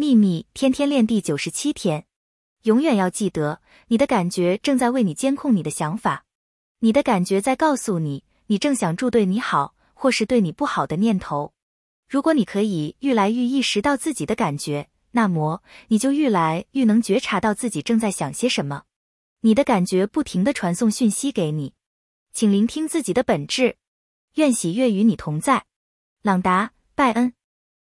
秘密天天练第九十七天，永远要记得，你的感觉正在为你监控你的想法，你的感觉在告诉你，你正想住对你好或是对你不好的念头。如果你可以愈来愈意识到自己的感觉，那么你就愈来愈能觉察到自己正在想些什么。你的感觉不停的传送讯息给你，请聆听自己的本质。愿喜悦与你同在，朗达·拜恩。